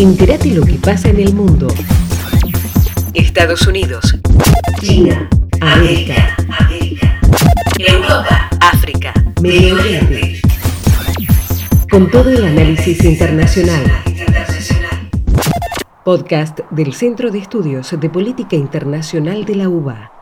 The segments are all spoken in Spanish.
Entérate lo que pasa en el mundo. Estados Unidos. China. América. Europa. África. Medio Oriente. Con todo el análisis internacional. Podcast del Centro de Estudios de Política Internacional de la UBA.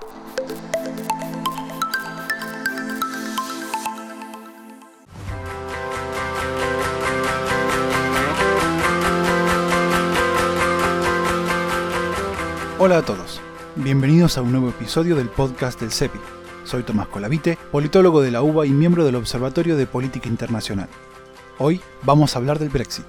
Hola a todos, bienvenidos a un nuevo episodio del podcast del CEPI. Soy Tomás Colavite, politólogo de la UBA y miembro del Observatorio de Política Internacional. Hoy vamos a hablar del Brexit.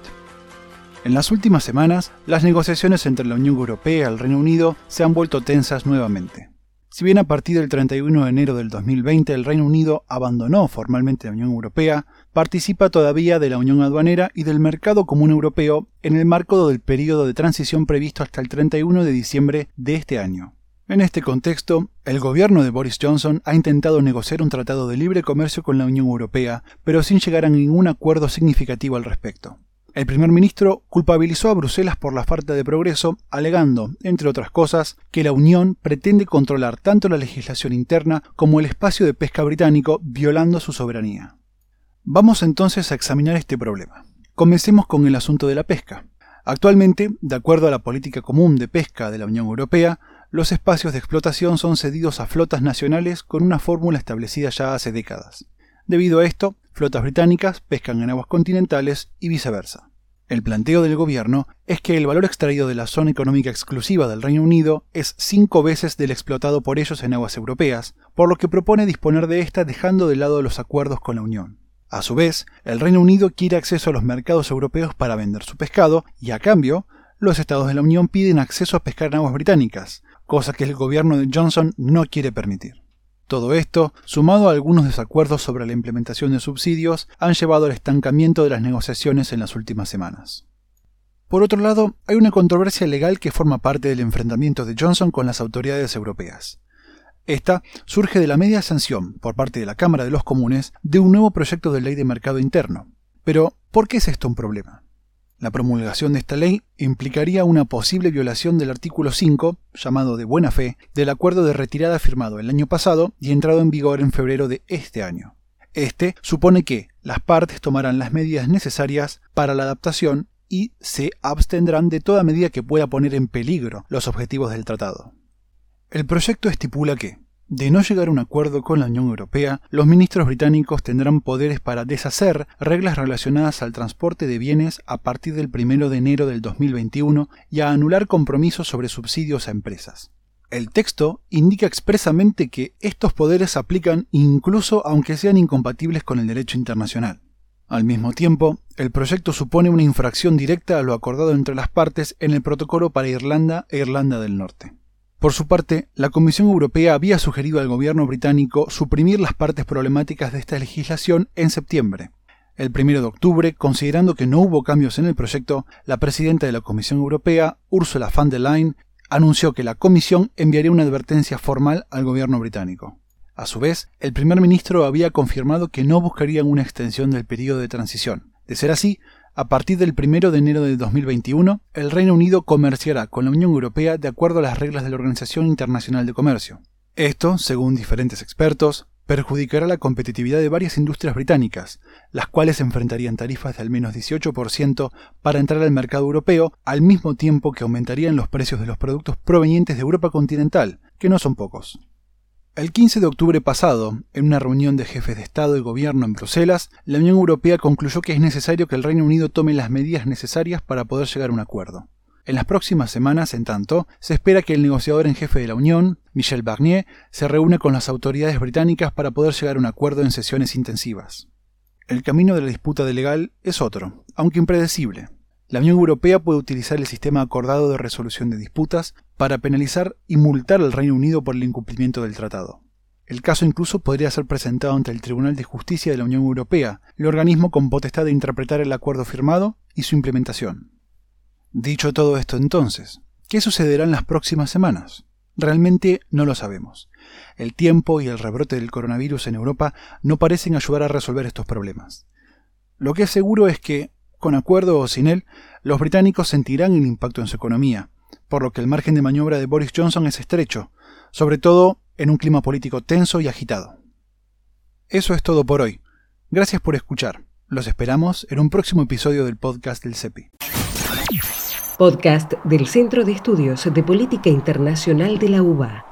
En las últimas semanas, las negociaciones entre la Unión Europea y el Reino Unido se han vuelto tensas nuevamente. Si bien a partir del 31 de enero del 2020 el Reino Unido abandonó formalmente la Unión Europea, participa todavía de la Unión Aduanera y del Mercado Común Europeo en el marco del periodo de transición previsto hasta el 31 de diciembre de este año. En este contexto, el gobierno de Boris Johnson ha intentado negociar un tratado de libre comercio con la Unión Europea, pero sin llegar a ningún acuerdo significativo al respecto. El primer ministro culpabilizó a Bruselas por la falta de progreso, alegando, entre otras cosas, que la Unión pretende controlar tanto la legislación interna como el espacio de pesca británico, violando su soberanía. Vamos entonces a examinar este problema. Comencemos con el asunto de la pesca. Actualmente, de acuerdo a la política común de pesca de la Unión Europea, los espacios de explotación son cedidos a flotas nacionales con una fórmula establecida ya hace décadas. Debido a esto, flotas británicas pescan en aguas continentales y viceversa. El planteo del gobierno es que el valor extraído de la zona económica exclusiva del Reino Unido es cinco veces del explotado por ellos en aguas europeas, por lo que propone disponer de esta dejando de lado los acuerdos con la Unión. A su vez, el Reino Unido quiere acceso a los mercados europeos para vender su pescado y, a cambio, los estados de la Unión piden acceso a pescar en aguas británicas, cosa que el gobierno de Johnson no quiere permitir. Todo esto, sumado a algunos desacuerdos sobre la implementación de subsidios, han llevado al estancamiento de las negociaciones en las últimas semanas. Por otro lado, hay una controversia legal que forma parte del enfrentamiento de Johnson con las autoridades europeas. Esta surge de la media sanción, por parte de la Cámara de los Comunes, de un nuevo proyecto de ley de mercado interno. Pero, ¿por qué es esto un problema? La promulgación de esta ley implicaría una posible violación del artículo 5, llamado de buena fe, del acuerdo de retirada firmado el año pasado y entrado en vigor en febrero de este año. Este supone que las partes tomarán las medidas necesarias para la adaptación y se abstendrán de toda medida que pueda poner en peligro los objetivos del tratado. El proyecto estipula que, de no llegar a un acuerdo con la Unión Europea, los ministros británicos tendrán poderes para deshacer reglas relacionadas al transporte de bienes a partir del 1 de enero del 2021 y a anular compromisos sobre subsidios a empresas. El texto indica expresamente que estos poderes se aplican incluso aunque sean incompatibles con el derecho internacional. Al mismo tiempo, el proyecto supone una infracción directa a lo acordado entre las partes en el protocolo para Irlanda e Irlanda del Norte. Por su parte, la Comisión Europea había sugerido al gobierno británico suprimir las partes problemáticas de esta legislación en septiembre. El 1 de octubre, considerando que no hubo cambios en el proyecto, la presidenta de la Comisión Europea, Ursula von der Leyen, anunció que la Comisión enviaría una advertencia formal al gobierno británico. A su vez, el primer ministro había confirmado que no buscarían una extensión del periodo de transición. De ser así, a partir del 1 de enero de 2021, el Reino Unido comerciará con la Unión Europea de acuerdo a las reglas de la Organización Internacional de Comercio. Esto, según diferentes expertos, perjudicará la competitividad de varias industrias británicas, las cuales enfrentarían tarifas de al menos 18% para entrar al mercado europeo, al mismo tiempo que aumentarían los precios de los productos provenientes de Europa continental, que no son pocos. El 15 de octubre pasado, en una reunión de jefes de Estado y Gobierno en Bruselas, la Unión Europea concluyó que es necesario que el Reino Unido tome las medidas necesarias para poder llegar a un acuerdo. En las próximas semanas, en tanto, se espera que el negociador en jefe de la Unión, Michel Barnier, se reúna con las autoridades británicas para poder llegar a un acuerdo en sesiones intensivas. El camino de la disputa de legal es otro, aunque impredecible. La Unión Europea puede utilizar el sistema acordado de resolución de disputas para penalizar y multar al Reino Unido por el incumplimiento del tratado. El caso incluso podría ser presentado ante el Tribunal de Justicia de la Unión Europea, el organismo con potestad de interpretar el acuerdo firmado y su implementación. Dicho todo esto entonces, ¿qué sucederá en las próximas semanas? Realmente no lo sabemos. El tiempo y el rebrote del coronavirus en Europa no parecen ayudar a resolver estos problemas. Lo que es seguro es que con acuerdo o sin él, los británicos sentirán el impacto en su economía, por lo que el margen de maniobra de Boris Johnson es estrecho, sobre todo en un clima político tenso y agitado. Eso es todo por hoy. Gracias por escuchar. Los esperamos en un próximo episodio del podcast del CEPI. Podcast del Centro de Estudios de Política Internacional de la UBA.